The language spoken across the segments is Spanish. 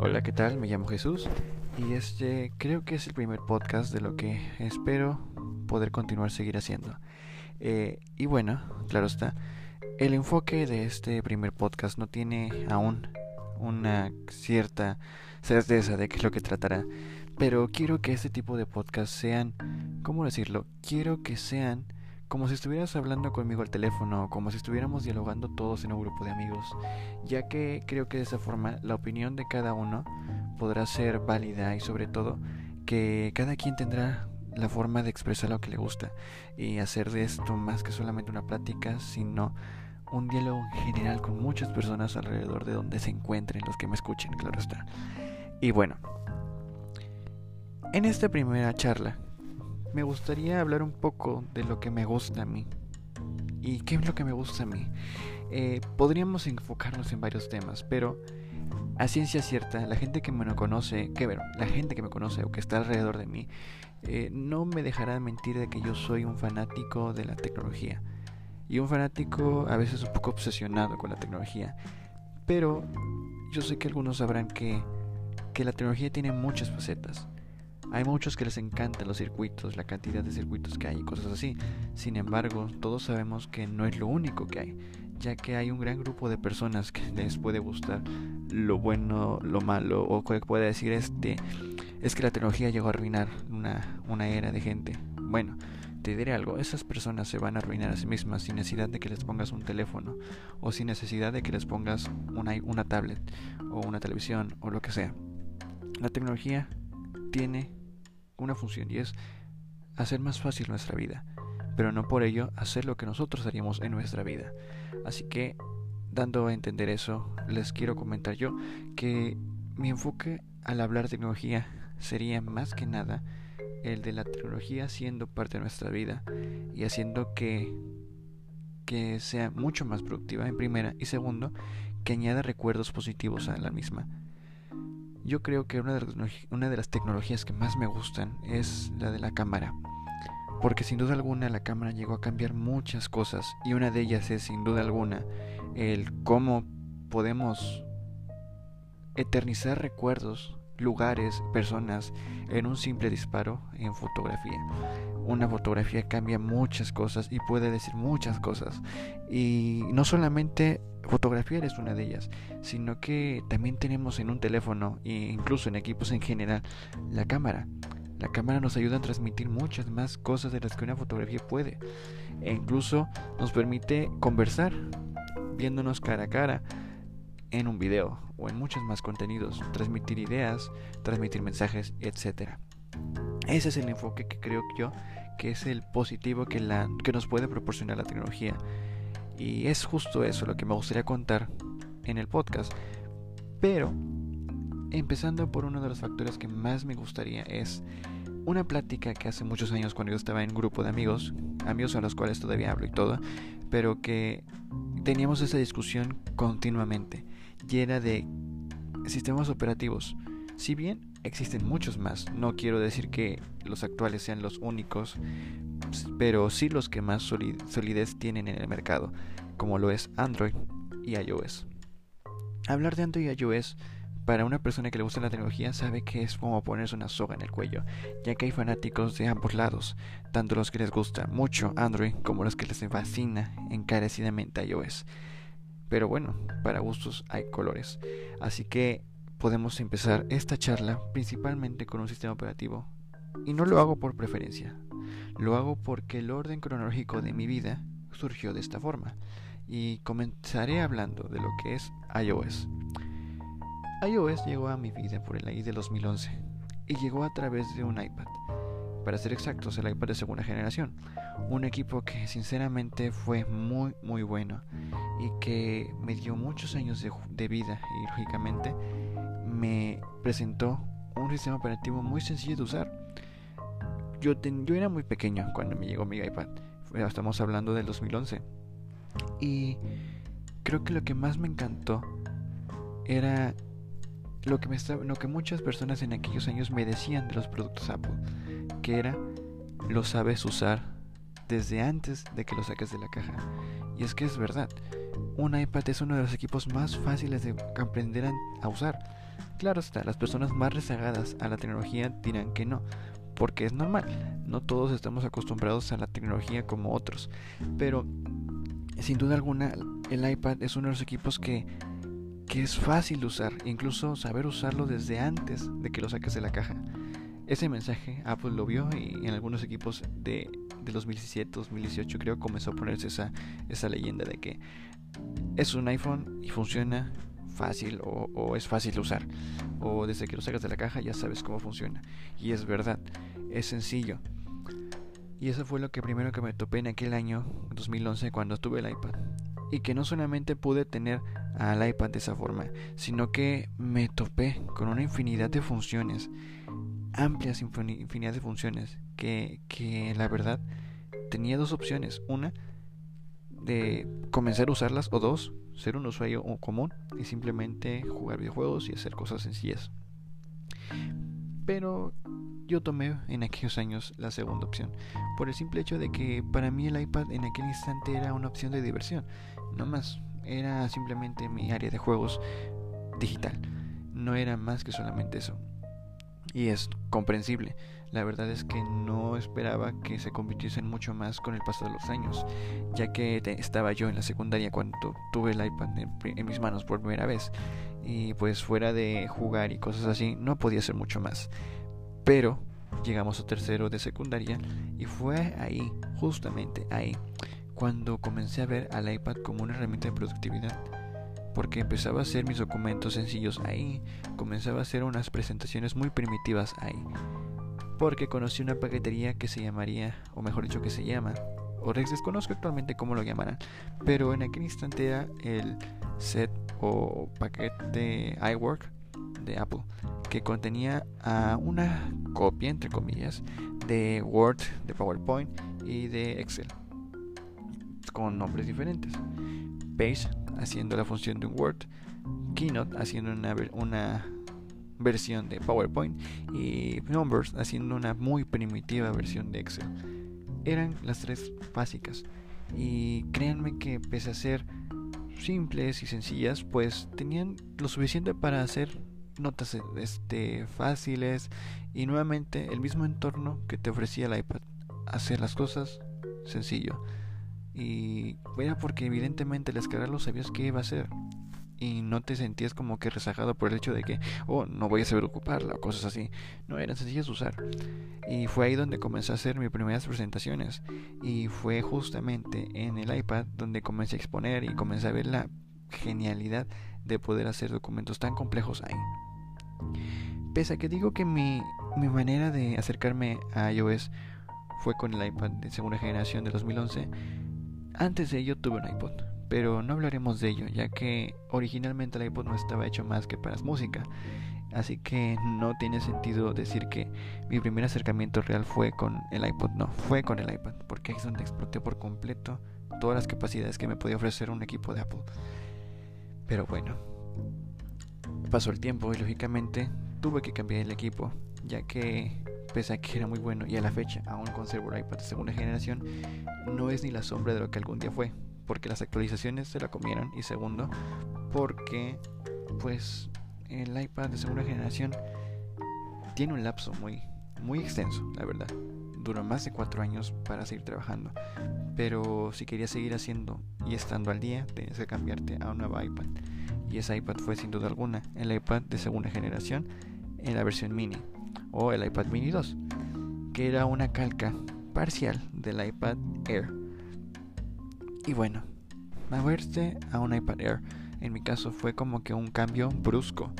Hola, ¿qué tal? Me llamo Jesús y este creo que es el primer podcast de lo que espero poder continuar seguir haciendo. Eh, y bueno, claro está, el enfoque de este primer podcast no tiene aún una cierta certeza de qué es lo que tratará, pero quiero que este tipo de podcasts sean, ¿cómo decirlo? Quiero que sean como si estuvieras hablando conmigo al teléfono, como si estuviéramos dialogando todos en un grupo de amigos, ya que creo que de esa forma la opinión de cada uno podrá ser válida y sobre todo que cada quien tendrá la forma de expresar lo que le gusta y hacer de esto más que solamente una plática, sino un diálogo en general con muchas personas alrededor de donde se encuentren los que me escuchen, claro está. Y bueno, en esta primera charla me gustaría hablar un poco de lo que me gusta a mí. ¿Y qué es lo que me gusta a mí? Eh, podríamos enfocarnos en varios temas, pero a ciencia cierta, la gente que me conoce, que bueno, la gente que me conoce o que está alrededor de mí, eh, no me dejará mentir de que yo soy un fanático de la tecnología. Y un fanático a veces un poco obsesionado con la tecnología. Pero yo sé que algunos sabrán que, que la tecnología tiene muchas facetas. Hay muchos que les encantan los circuitos, la cantidad de circuitos que hay y cosas así. Sin embargo, todos sabemos que no es lo único que hay, ya que hay un gran grupo de personas que les puede gustar lo bueno, lo malo, o que puede decir este, es que la tecnología llegó a arruinar una, era de gente. Bueno, te diré algo, esas personas se van a arruinar a sí mismas sin necesidad de que les pongas un teléfono o sin necesidad de que les pongas una, una tablet o una televisión o lo que sea. La tecnología tiene una función y es hacer más fácil nuestra vida, pero no por ello hacer lo que nosotros haríamos en nuestra vida. Así que, dando a entender eso, les quiero comentar yo que mi enfoque al hablar de tecnología sería más que nada el de la tecnología siendo parte de nuestra vida y haciendo que que sea mucho más productiva en primera y segundo que añada recuerdos positivos a la misma. Yo creo que una de, las, tecnologías que más me gustan es la de la cámara. Porque sin duda alguna la cámara llegó a cambiar muchas cosas y una de ellas es sin duda alguna el cómo podemos eternizar recuerdos, lugares, personas en un simple disparo en fotografía. Una fotografía cambia muchas cosas y puede decir muchas cosas. Y no solamente fotografiar es una de ellas, sino que también tenemos en un teléfono e incluso en equipos en general la cámara. La cámara nos ayuda a transmitir muchas más cosas de las que una fotografía puede. E incluso nos permite conversar viéndonos cara a cara en un video o en muchos más contenidos, transmitir ideas, transmitir mensajes, etc. Ese es el enfoque que creo yo que es el positivo que, la, que nos puede proporcionar la tecnología y es justo eso lo que me gustaría contar en el podcast. Pero, empezando por uno de los factores que más me gustaría es una plática que hace muchos años cuando yo estaba en un grupo de amigos, amigos a los cuales todavía hablo y todo, pero que teníamos esa discusión continuamente, llena de sistemas operativos. Si bien existen muchos más, no quiero decir que los actuales sean los únicos, pero sí los que más solidez tienen en el mercado, como lo es Android y iOS. Hablar de Android y iOS para una persona que le gusta la tecnología sabe que es como ponerse una soga en el cuello, ya que hay fanáticos de ambos lados, tanto los que les gusta mucho Android como los que les fascina encarecidamente iOS. Pero bueno, para gustos hay colores. Así que podemos empezar esta charla principalmente con un sistema operativo. Y no lo hago por preferencia, lo hago porque el orden cronológico de mi vida surgió de esta forma y comenzaré hablando de lo que es iOS. iOS llegó a mi vida por el año de 2011 y llegó a través de un iPad. Para ser exactos, el iPad de segunda generación. Un equipo que sinceramente fue muy muy bueno y que me dio muchos años de, vida y lógicamente me presentó un sistema operativo muy sencillo de usar yo, yo era muy pequeño cuando me llegó mi iPad. Estamos hablando del 2011. Y creo que lo que más me encantó era lo que, me lo que muchas personas en aquellos años me decían de los productos Apple. Que era, lo sabes usar desde antes de que lo saques de la caja. Y es que es verdad. Un iPad es uno de los equipos más fáciles de aprender a usar Claro está, las personas más rezagadas a la tecnología dirán que no, porque es normal, no todos estamos acostumbrados a la tecnología como otros, pero sin duda alguna el iPad es uno de los equipos que, que es fácil de usar, incluso saber usarlo desde antes de que lo saques de la caja. Ese mensaje Apple lo vio y en algunos equipos de, de 2017, 2018 creo comenzó a ponerse esa, esa leyenda de que es un iPhone y funciona fácil o, es fácil de usar. O desde que lo sacas de la caja ya sabes cómo funciona. Y es verdad, es sencillo. Y eso fue lo que primero que me topé en aquel año 2011 cuando tuve el iPad. Y que no solamente pude tener al iPad de esa forma, sino que me topé con una infinidad de funciones, amplias infinidad de funciones, que, que la verdad tenía dos opciones. Una, de comenzar a usarlas, o dos, ser un usuario común y simplemente jugar videojuegos y hacer cosas sencillas. Pero yo tomé en aquellos años la segunda opción, por el simple hecho de que para mí el iPad en aquel instante era una opción de diversión, no más, era simplemente mi área de juegos digital, no era más que solamente eso. Y es comprensible. La verdad es que no esperaba que se convirtiesen mucho más con el paso de los años, ya que estaba yo en la secundaria cuando tuve el iPad en, mis manos por primera vez. Y pues fuera de jugar y cosas así, no podía hacer mucho más. Pero llegamos a tercero de secundaria y fue ahí, justamente ahí, cuando comencé a ver al iPad como una herramienta de productividad porque empezaba a hacer mis documentos sencillos ahí, comenzaba a hacer unas presentaciones muy primitivas ahí, porque conocí una paquetería que se llamaría, o mejor dicho que se llama, o desconozco actualmente cómo lo llamarán, pero en aquel instante era el set o paquete iWork de Apple, que contenía una copia, entre comillas, de Word, de PowerPoint y de Excel, con nombres diferentes. Page haciendo la función de un Word, Keynote haciendo una versión de PowerPoint y Numbers haciendo una muy primitiva versión de Excel. Eran las tres básicas y créanme que pese a ser simples y sencillas, pues tenían lo suficiente para hacer notas este, fáciles y nuevamente el mismo entorno que te ofrecía el iPad. Hacer las cosas sencillo. Y era porque evidentemente el descargarlo sabías que iba a ser y no te sentías como que rezagado por el hecho de que, oh, no voy a saber ocuparla o cosas así. No, eran sencillas de usar. Y fue ahí donde comencé a hacer mis primeras presentaciones. Y fue justamente en el iPad donde comencé a exponer y comencé a ver la genialidad de poder hacer documentos tan complejos ahí. Pese a que digo que mi, mi manera de acercarme a iOS fue con el iPad de segunda generación de 2011, antes de ello tuve un iPod pero no hablaremos de ello, ya que originalmente el iPod no estaba hecho más que para música. Así que no tiene sentido decir que mi primer acercamiento real fue con el iPod, no, fue con el iPad, porque es donde exploté por completo todas las capacidades que me podía ofrecer un equipo de Apple. Pero bueno, pasó el tiempo y lógicamente tuve que cambiar el equipo, ya que pese a que era muy bueno y a la fecha aún conservo el iPad de segunda generación, no es ni la sombra de lo que algún día fue porque las actualizaciones se la comieron y segundo porque pues el iPad de segunda generación tiene un lapso muy muy extenso la verdad. Duró más de cuatro años para seguir trabajando pero si querías seguir haciendo y estando al día tenías que cambiarte a un nuevo iPad. Y ese iPad fue sin duda alguna el iPad de segunda generación en la versión mini o el iPad mini 2 que era una calca parcial del iPad Air y bueno, moverse a un iPad Air en mi caso fue como que un cambio brusco,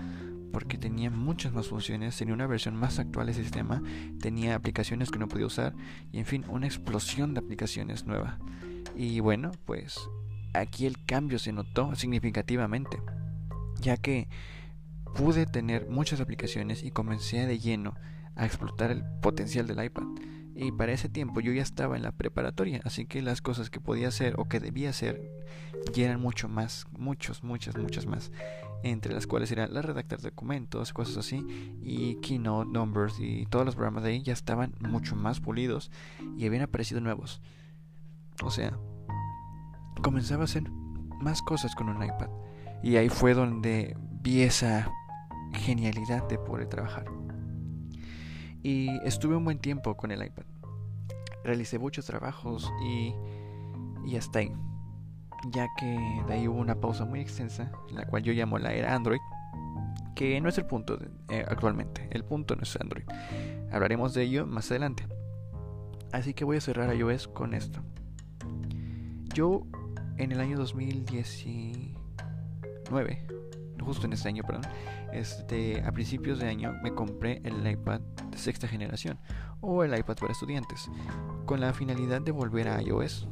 porque tenía muchas más funciones, tenía una versión más actual del sistema, tenía aplicaciones que no podía usar y en fin, una explosión de aplicaciones nuevas. Y bueno, pues aquí el cambio se notó significativamente, ya que pude tener muchas aplicaciones y comencé de lleno a explotar el potencial del iPad. Y para ese tiempo yo ya estaba en la preparatoria, así que las cosas que podía hacer o que debía hacer ya eran mucho más, muchos, muchas, muchas más. Entre las cuales eran la redactar documentos, cosas así, y Keynote, Numbers y todos los programas de ahí ya estaban mucho más pulidos y habían aparecido nuevos. O sea, comenzaba a hacer más cosas con un iPad. Y ahí fue donde vi esa genialidad de poder trabajar. Y estuve un buen tiempo con el iPad. Realicé muchos trabajos y, y hasta ahí. Ya que de ahí hubo una pausa muy extensa, la cual yo llamo la era Android, que no es el punto eh, actualmente. El punto no es Android. Hablaremos de ello más adelante. Así que voy a cerrar iOS con esto. Yo en el año 2019, justo en este año, perdón, este, a principios de año me compré el iPad de sexta generación o el iPad para estudiantes con la finalidad de volver a iOS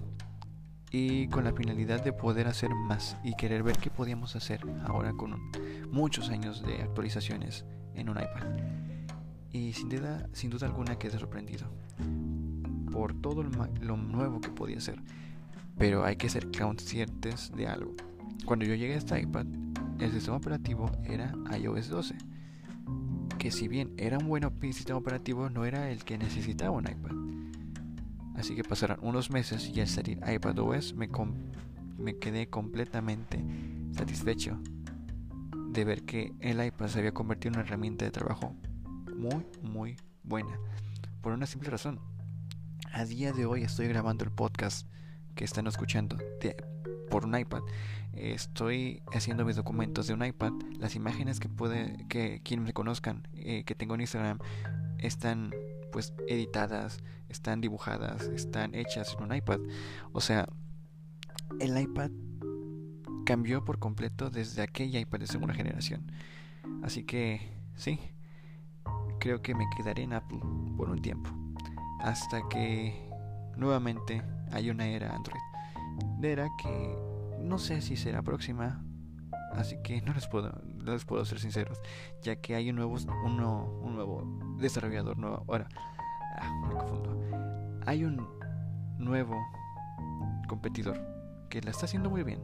y con la finalidad de poder hacer más y querer ver qué podíamos hacer ahora con muchos años de actualizaciones en un iPad. Y sin duda, sin duda alguna quedé sorprendido por todo lo nuevo que podía ser. Pero hay que ser conscientes de algo. Cuando yo llegué a este iPad, el sistema operativo era iOS 12. Que si bien era un buen sistema operativo, no era el que necesitaba un iPad. Así que pasaron unos meses y al salir iPadOS me, me quedé completamente satisfecho de ver que el iPad se había convertido en una herramienta de trabajo muy, muy buena. Por una simple razón. A día de hoy estoy grabando el podcast que están escuchando por un iPad. Estoy haciendo mis documentos de un iPad. Las imágenes que puede que quienes me conozcan eh, que tengo en Instagram están pues editadas, están dibujadas, están hechas en un iPad. O sea, el iPad cambió por completo desde aquella iPad de segunda generación. Así que sí, creo que me quedaré en Apple por un tiempo. Hasta que nuevamente hay una era Android. De era que no sé si será próxima. Así que no les puedo, les puedo ser sinceros. Ya que hay un nuevo, uno, un nuevo desarrollador nuevo. Ahora, ah, me confundo. Hay un nuevo competidor que la está haciendo muy bien.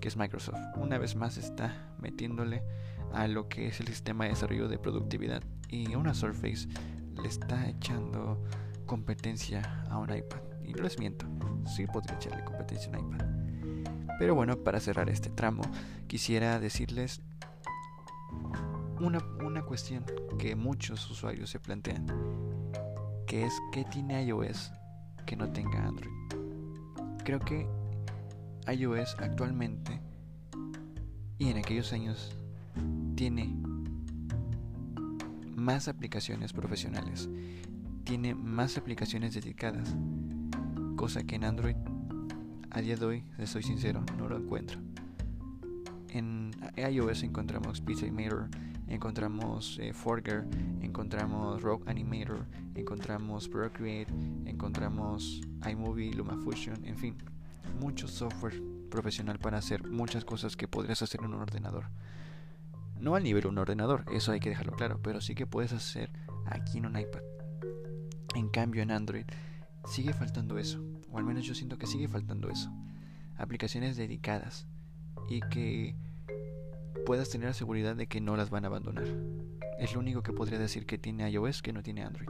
Que es Microsoft. Una vez más está metiéndole a lo que es el sistema de desarrollo de productividad. Y una Surface le está echando competencia a un iPad. Y no les miento, sí podría echarle competencia a iPad. Pero bueno, para cerrar este tramo, quisiera decirles una, una cuestión que muchos usuarios se plantean, que es ¿qué tiene iOS que no tenga Android? Creo que iOS actualmente y en aquellos años tiene más aplicaciones profesionales, tiene más aplicaciones dedicadas, cosa que en Android a día de hoy, les soy sincero, no lo encuentro. En iOS encontramos Pixelmator, encontramos eh, Forger, encontramos Rogue Animator, encontramos Procreate, encontramos iMovie, LumaFusion, en fin, mucho software profesional para hacer muchas cosas que podrías hacer en un ordenador. No al nivel de un ordenador, eso hay que dejarlo claro, pero sí que puedes hacer aquí en un iPad. En cambio en Android sigue faltando eso, o al menos yo siento que sigue faltando eso. Aplicaciones dedicadas y que puedas tener la seguridad de que no las van a abandonar. Es lo único que podría decir que tiene iOS que no tiene Android.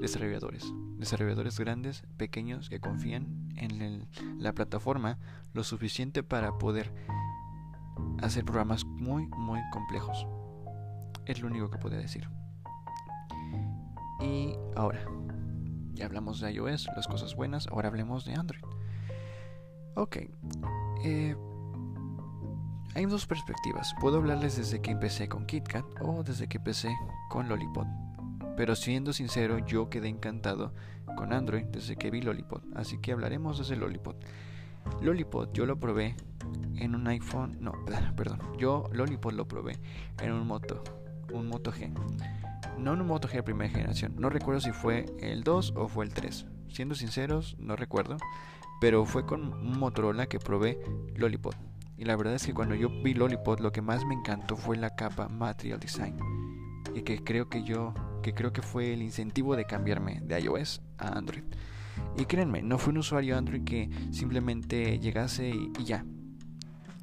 Desarrolladores. Desarrolladores grandes, pequeños, que confían en la plataforma lo suficiente para poder hacer programas muy, muy complejos. Es lo único que podría decir. Y ahora, ya hablamos de iOS, las cosas buenas, ahora hablemos de Android. Ok. Eh, hay dos perspectivas. Puedo hablarles desde que empecé con KitKat o desde que empecé con Lollipop. Pero siendo sincero, yo quedé encantado con Android desde que vi Lollipop. Así que hablaremos desde Lollipop. Lollipop yo lo probé en un iPhone. No, perdón. Yo Lollipop lo probé en un Moto. Un Moto G no en un Moto G de primera generación. No recuerdo si fue el 2 o fue el 3. Siendo sinceros, no recuerdo. Pero fue con un Motorola que probé Lollipop. Y la verdad es que cuando yo vi Lollipop lo que más me encantó fue la capa Material Design. Y que creo que yo, que creo que fue el incentivo de cambiarme de iOS a Android. Y créanme, no fue un usuario Android que simplemente llegase y ya,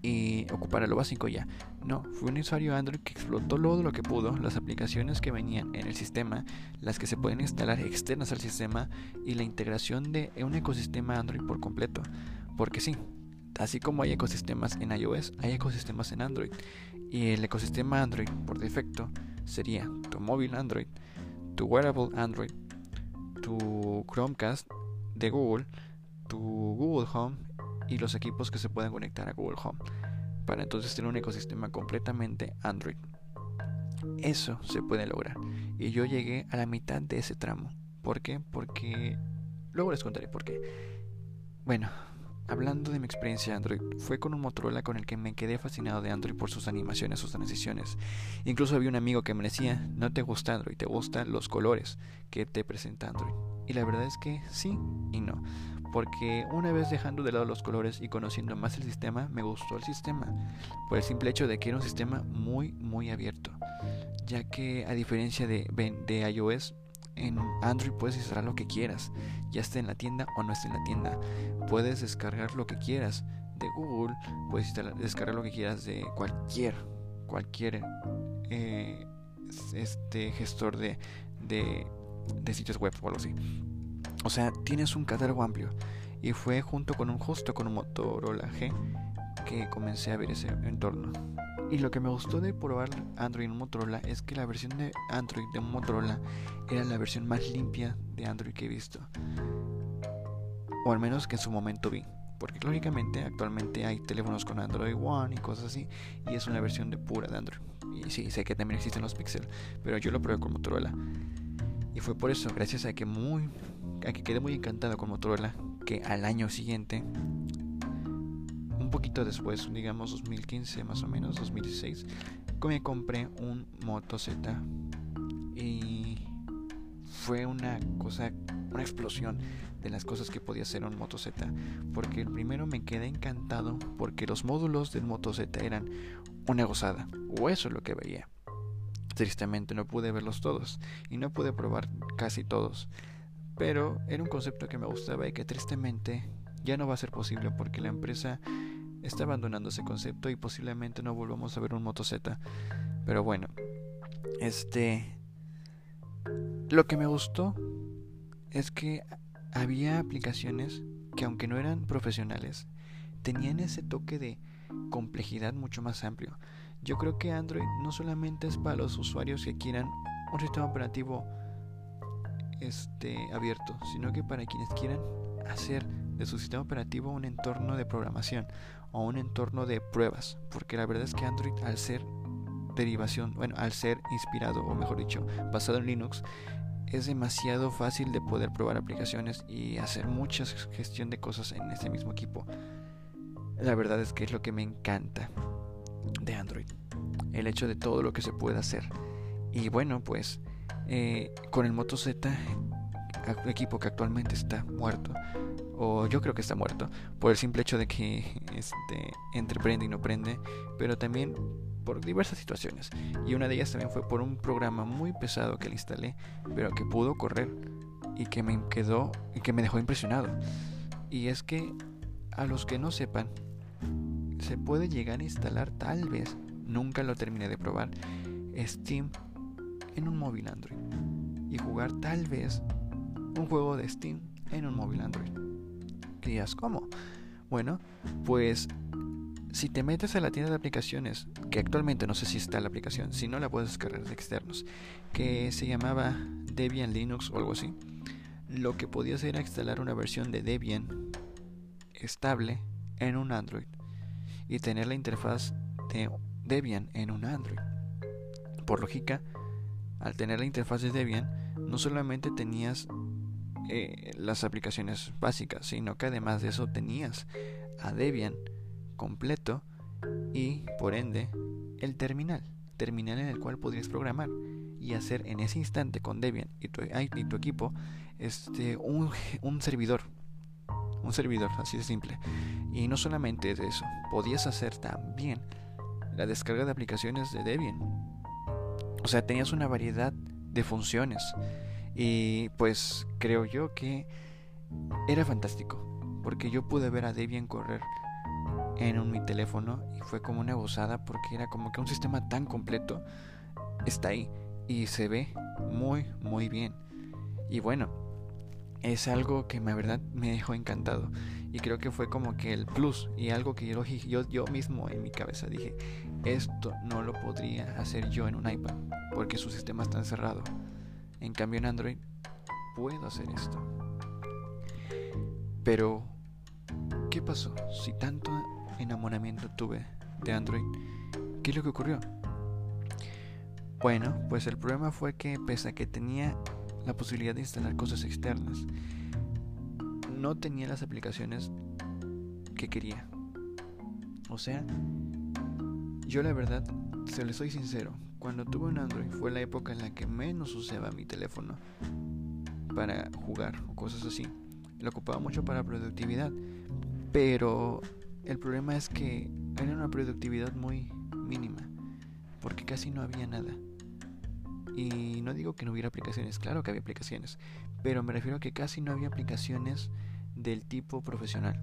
y ocupara lo básico ya. No, fue un usuario Android que explotó todo lo que pudo, las aplicaciones que venían en el sistema, las que se pueden instalar externas al sistema y la integración de un ecosistema Android por completo. Porque sí, así como hay ecosistemas en iOS, hay ecosistemas en Android. Y el ecosistema Android, por defecto, sería tu móvil Android, tu wearable Android, tu Chromecast de Google, tu Google Home y los equipos que se pueden conectar a Google Home. Para entonces tener un ecosistema completamente Android. Eso se puede lograr. Y yo llegué a la mitad de ese tramo. ¿Por qué? Porque... Luego les contaré por qué. Bueno, hablando de mi experiencia Android, fue con un Motorola con el que me quedé fascinado de Android por sus animaciones, sus transiciones. Incluso había un amigo que me decía, no te gusta Android, te gustan los colores que te presenta Android. Y la verdad es que sí y no. Porque una vez dejando de lado los colores y conociendo más el sistema, me gustó el sistema. Por el simple hecho de que era un sistema muy, muy abierto. Ya que a diferencia de, de iOS, en Android puedes instalar lo que quieras, ya esté en la tienda o no esté en la tienda. Puedes descargar lo que quieras de Google, puedes descargar lo que quieras de cualquier, cualquier eh, este gestor de, de, de sitios web o algo así. O sea, tienes un catálogo amplio. Y fue junto con un justo con un Motorola G que comencé a ver ese entorno. Y lo que me gustó de probar Android en Motorola es que la versión de Android de Motorola era la versión más limpia de Android que he visto. O al menos que en su momento vi. Porque lógicamente actualmente hay teléfonos con Android One y cosas así. Y es una versión de pura de Android. Y sí, sé que también existen los Pixel. Pero yo lo probé con Motorola. Y fue por eso, gracias a que muy. a que quedé muy encantado con Motorola. Que al año siguiente poquito después, digamos 2015 más o menos, 2016, me compré un Moto Z y fue una cosa, una explosión de las cosas que podía hacer un Moto Z, porque el primero me quedé encantado porque los módulos del Moto Z eran una gozada, o eso es lo que veía. Tristemente no pude verlos todos y no pude probar casi todos, pero era un concepto que me gustaba y que tristemente ya no va a ser posible porque la empresa está abandonando ese concepto y posiblemente no volvamos a ver un Moto Z. Pero bueno, este. Lo que me gustó es que había aplicaciones que, aunque no eran profesionales, tenían ese toque de complejidad mucho más amplio. Yo creo que Android no solamente es para los usuarios que quieran un sistema operativo este, abierto, sino que para quienes quieran hacer de su sistema operativo un entorno de programación o un entorno de pruebas, porque la verdad es que Android al ser derivación, bueno, al ser inspirado o mejor dicho, basado en Linux, es demasiado fácil de poder probar aplicaciones y hacer mucha gestión de cosas en ese mismo equipo. La verdad es que es lo que me encanta de Android, el hecho de todo lo que se puede hacer. Y bueno, pues eh, con el Moto Z equipo que actualmente está muerto, o yo creo que está muerto, por el simple hecho de que este, entre prende y no prende, pero también por diversas situaciones. Y una de ellas también fue por un programa muy pesado que le instalé, pero que pudo correr y que me quedó y que me dejó impresionado. Y es que a los que no sepan, se puede llegar a instalar tal vez, nunca lo terminé de probar, Steam en un móvil Android y jugar tal vez un juego de Steam en un móvil Android. ¿Qué cómo? Bueno, pues si te metes a la tienda de aplicaciones, que actualmente no sé si está la aplicación, si no la puedes descargar de externos, que se llamaba Debian Linux o algo así, lo que podías era instalar una versión de Debian estable en un Android y tener la interfaz de Debian en un Android. Por lógica, al tener la interfaz de Debian, no solamente tenías eh, las aplicaciones básicas, sino que además de eso tenías a Debian completo y por ende el terminal, terminal en el cual podrías programar y hacer en ese instante con Debian y tu, y tu equipo este, un, un servidor, un servidor así de simple. Y no solamente de eso, podías hacer también la descarga de aplicaciones de Debian. O sea, tenías una variedad de funciones y pues creo yo que era fantástico, porque yo pude ver a Debian correr en mi teléfono y fue como una gozada porque era como que un sistema tan completo está ahí y se ve muy muy bien. Y bueno, es algo que la verdad me dejó encantado. Y creo que fue como que el plus y algo que yo, yo, yo mismo en mi cabeza dije, esto no lo podría hacer yo en un iPad porque su sistema está encerrado. En cambio en Android puedo hacer esto. Pero, ¿qué pasó? Si tanto enamoramiento tuve de Android, ¿qué es lo que ocurrió? Bueno, pues el problema fue que pese a que tenía la posibilidad de instalar cosas externas, no tenía las aplicaciones que quería. O sea, yo la verdad, se le soy sincero, cuando tuve un Android fue la época en la que menos usaba mi teléfono para jugar o cosas así. Lo ocupaba mucho para productividad, pero el problema es que era una productividad muy mínima, porque casi no había nada. Y no digo que no hubiera aplicaciones, claro que había aplicaciones, pero me refiero a que casi no había aplicaciones del tipo profesional.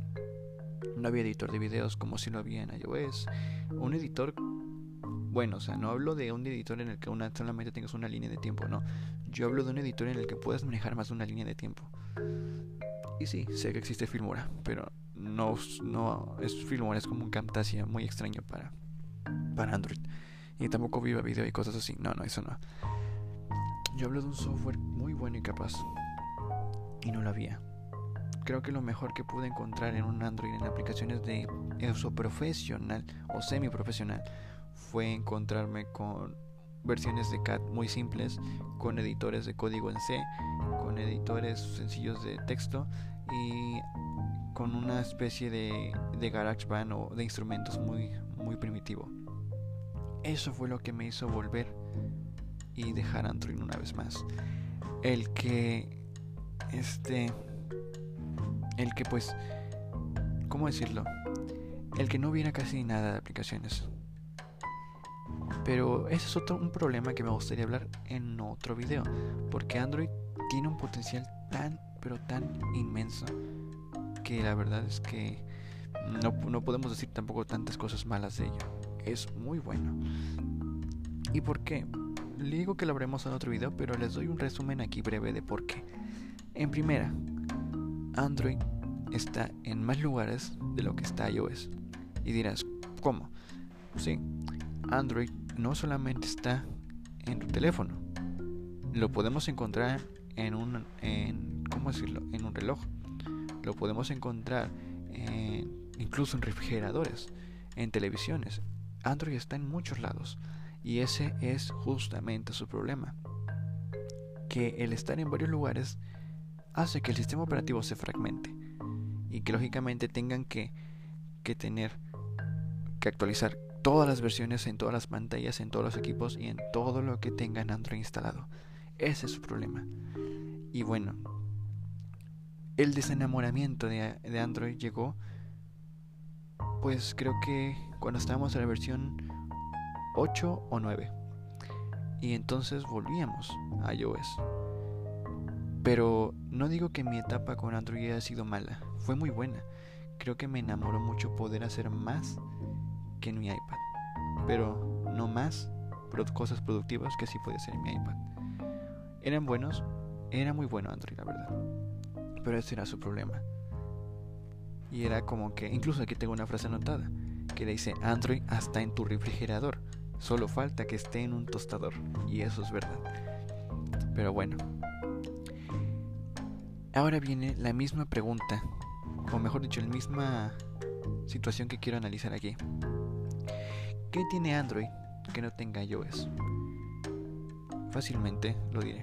No había editor de videos como si lo había en iOS. Un editor, bueno, o sea, no hablo de un editor en el que una, solamente tengas una línea de tiempo, no. Yo hablo de un editor en el que puedas manejar más de una línea de tiempo. Y sí, sé que existe Filmora, pero no, no es Filmora, es como un Camtasia muy extraño para, para Android. Y tampoco Viva Video y cosas así. No, no, eso no. Yo hablo de un software muy bueno y capaz. Y no lo había. Creo que lo mejor que pude encontrar en un Android en aplicaciones de uso profesional o semi profesional fue encontrarme con versiones de CAD muy simples, con editores de código en C, con editores sencillos de texto y con una especie de, de GarageBand o de instrumentos muy, muy primitivo. Eso fue lo que me hizo volver y dejar Android una vez más. El que, este, el que pues, ¿cómo decirlo? El que no hubiera casi nada de aplicaciones. Pero ese es otro un problema que me gustaría hablar en otro video, porque Android tiene un potencial tan, pero tan inmenso que la verdad es que no, no podemos decir tampoco tantas cosas malas de ello. Es muy bueno. ¿Y por qué? Le digo que lo haremos en otro video, pero les doy un resumen aquí breve de por qué. En primera, Android está en más lugares de lo que está iOS. Y dirás, ¿cómo? Sí, Android no solamente está en tu teléfono, lo podemos encontrar en un, en, ¿cómo decirlo? En un reloj. Lo podemos encontrar incluso en refrigeradores, en televisiones. Android está en muchos lados. Y ese es justamente su problema. Que el estar en varios lugares hace que el sistema operativo se fragmente. Y que lógicamente tengan que, que tener que actualizar todas las versiones en todas las pantallas, en todos los equipos y en todo lo que tengan Android instalado. Ese es su problema. Y bueno, el desenamoramiento de, de Android llegó, pues creo que cuando estábamos en la versión 8 o 9. Y entonces volvíamos a iOS. Pero no digo que mi etapa con Android haya sido mala, fue muy buena. Creo que me enamoró mucho poder hacer más que en mi iPad. Pero no más cosas productivas que sí podía hacer en mi iPad. Eran buenos, era muy bueno Android, la verdad. Pero ese era su problema. Y era como que, incluso aquí tengo una frase anotada, que le dice Android hasta en tu refrigerador. Solo falta que esté en un tostador. Y eso es verdad. Pero bueno. Ahora viene la misma pregunta. O mejor dicho, la misma situación que quiero analizar aquí. ¿Qué tiene Android que no tenga iOS? Fácilmente lo diré.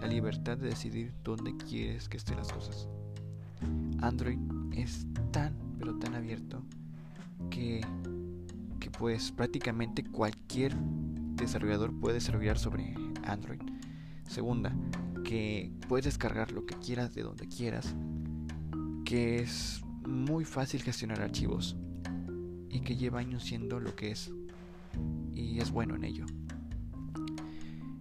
La libertad de decidir dónde quieres que estén las cosas. Android es tan, pero tan abierto que pues prácticamente cualquier desarrollador puede desarrollar sobre Android. Segunda, que puedes descargar lo que quieras de donde quieras, que es muy fácil gestionar archivos y que lleva años siendo lo que es y es bueno en ello.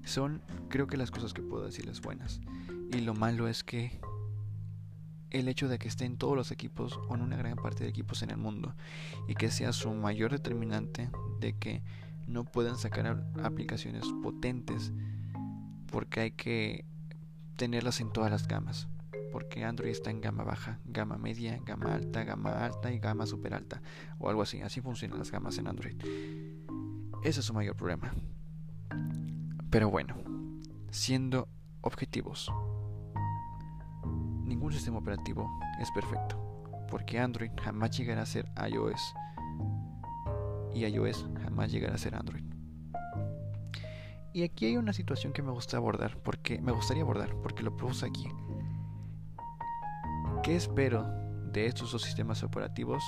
Son creo que las cosas que puedo decirles buenas y lo malo es que el hecho de que estén todos los equipos o en una gran parte de equipos en el mundo y que sea su mayor determinante de que no puedan sacar aplicaciones potentes porque hay que tenerlas en todas las gamas. porque Android está en gama baja, gama media, gama alta, gama alta y gama super alta, o algo así. Así funcionan las gamas en Android. Ese es su mayor problema. Pero bueno, siendo objetivos, ningún sistema operativo es perfecto, porque Android jamás llegará a ser iOS y iOS jamás llegará a ser Android. Y aquí hay una situación que me gusta abordar, porque me gustaría abordar, porque lo puse aquí. ¿Qué espero de estos dos sistemas operativos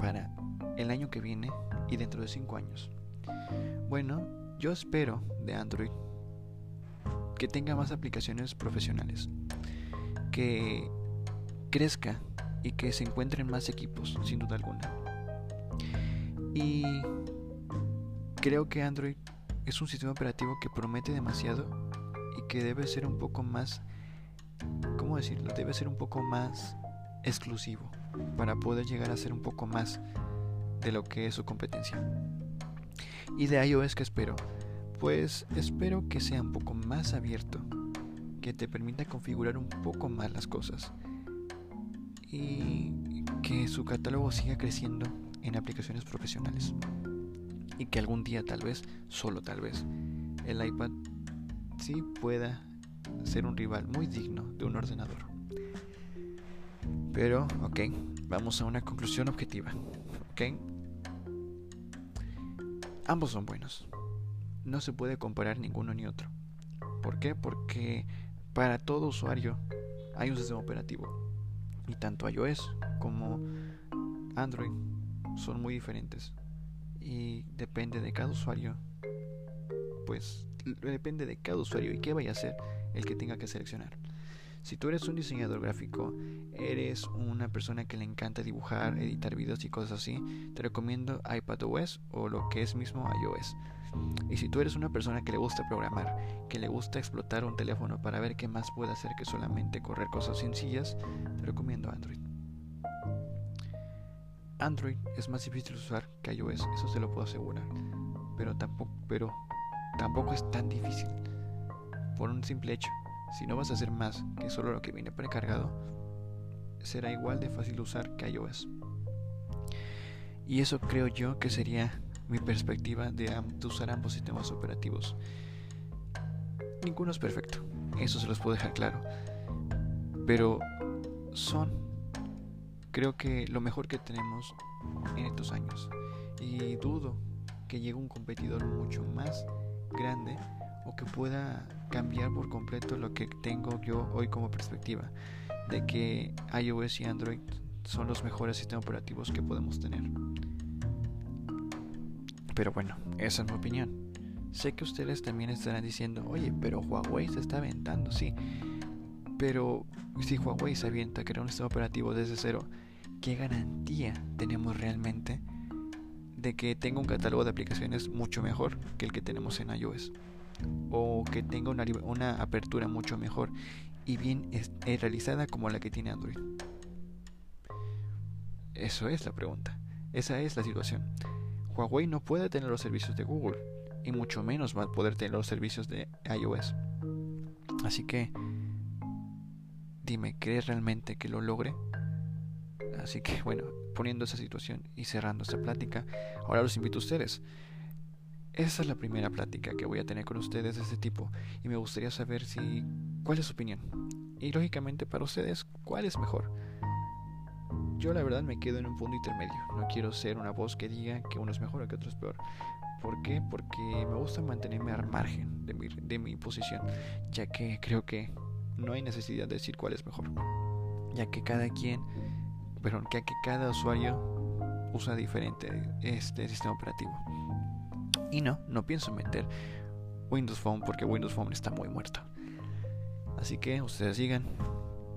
para el año que viene y dentro de 5 años? Bueno, yo espero de Android que tenga más aplicaciones profesionales, que crezca y que se encuentren más equipos, sin duda alguna. Y creo que Android es un sistema operativo que promete demasiado y que debe ser un poco más, ¿cómo decirlo? Debe ser un poco más exclusivo para poder llegar a ser un poco más de lo que es su competencia. ¿Y de iOS que espero? Pues espero que sea un poco más abierto, que te permita configurar un poco más las cosas y que su catálogo siga creciendo en aplicaciones profesionales y que algún día tal vez, solo tal vez, el iPad sí pueda ser un rival muy digno de un ordenador. Pero, ok, vamos a una conclusión objetiva. Ok, ambos son buenos. No se puede comparar ninguno ni otro. ¿Por qué? Porque para todo usuario hay un sistema operativo. Y tanto iOS como Android son muy diferentes y depende de cada usuario pues depende de cada usuario y qué vaya a hacer el que tenga que seleccionar si tú eres un diseñador gráfico eres una persona que le encanta dibujar editar videos y cosas así te recomiendo iPadOS o lo que es mismo iOS y si tú eres una persona que le gusta programar que le gusta explotar un teléfono para ver qué más puede hacer que solamente correr cosas sencillas te recomiendo Android Android es más difícil de usar que iOS, eso se lo puedo asegurar. Pero tampoco, pero tampoco es tan difícil. Por un simple hecho, si no vas a hacer más que solo lo que viene precargado, será igual de fácil usar que iOS. Y eso creo yo que sería mi perspectiva de, de usar ambos sistemas operativos. Ninguno es perfecto, eso se los puedo dejar claro. Pero son creo que lo mejor que tenemos en estos años. Y dudo que llegue un competidor mucho más grande o que pueda cambiar por completo lo que tengo yo hoy como perspectiva de que iOS y Android son los mejores sistemas operativos que podemos tener. Pero bueno, esa es mi opinión. Sé que ustedes también estarán diciendo, oye, pero Huawei se está aventando, sí. Pero si Huawei se avienta a crear un sistema operativo desde cero, ¿qué garantía tenemos realmente de que tenga un catálogo de aplicaciones mucho mejor que el que tenemos en iOS? O que tenga una, apertura mucho mejor y bien eh, realizada como la que tiene Android. Eso es la pregunta. Esa es la situación. Huawei no puede tener los servicios de Google y mucho menos va a poder tener los servicios de iOS. Así que Dime, ¿crees realmente que lo logre? Así que bueno, poniendo esa situación y cerrando esta plática, ahora los invito a ustedes. Esa es la primera plática que voy a tener con ustedes de este tipo y me gustaría saber si cuál es su opinión. Y lógicamente para ustedes, ¿cuál es mejor? Yo la verdad me quedo en un punto intermedio. No quiero ser una voz que diga que uno es mejor o que otro es peor. ¿Por qué? Porque me gusta mantenerme al margen de mi, de mi posición, ya que creo que no hay necesidad de decir cuál es mejor, ya que cada quien, pero ya que cada usuario usa diferente este sistema operativo. Y no, no pienso meter Windows Phone porque Windows Phone está muy muerto. Así que ustedes sigan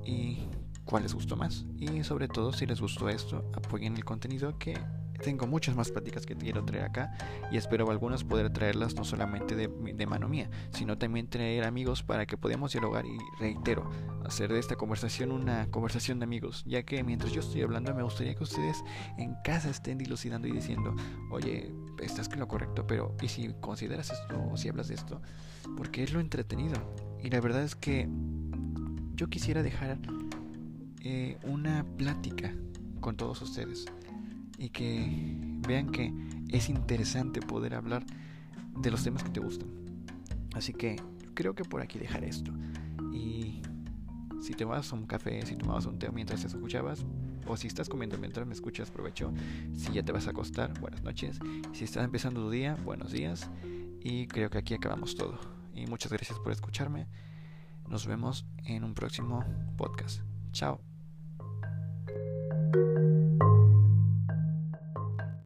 y cuál les gustó más. Y sobre todo, si les gustó esto, apoyen el contenido que tengo muchas más pláticas que quiero traer acá y espero algunas poder traerlas no solamente de, de, mano mía, sino también traer amigos para que podamos dialogar y reitero, hacer de esta conversación una conversación de amigos, ya que mientras yo estoy hablando me gustaría que ustedes en casa estén dilucidando y diciendo, oye, estás con lo correcto, pero ¿y si consideras esto o si hablas de esto? Porque es lo entretenido y la verdad es que yo quisiera dejar eh, una plática con todos ustedes y que vean que es interesante poder hablar de los temas que te gustan. Así que creo que por aquí dejaré esto. Y si te vas un café, si tomabas un té mientras te escuchabas, o si estás comiendo mientras me escuchas, provecho. Si ya te vas a acostar, buenas noches. Si estás empezando tu día, buenos días. Y creo que aquí acabamos todo. Y muchas gracias por escucharme. Nos vemos en un próximo podcast. Chao.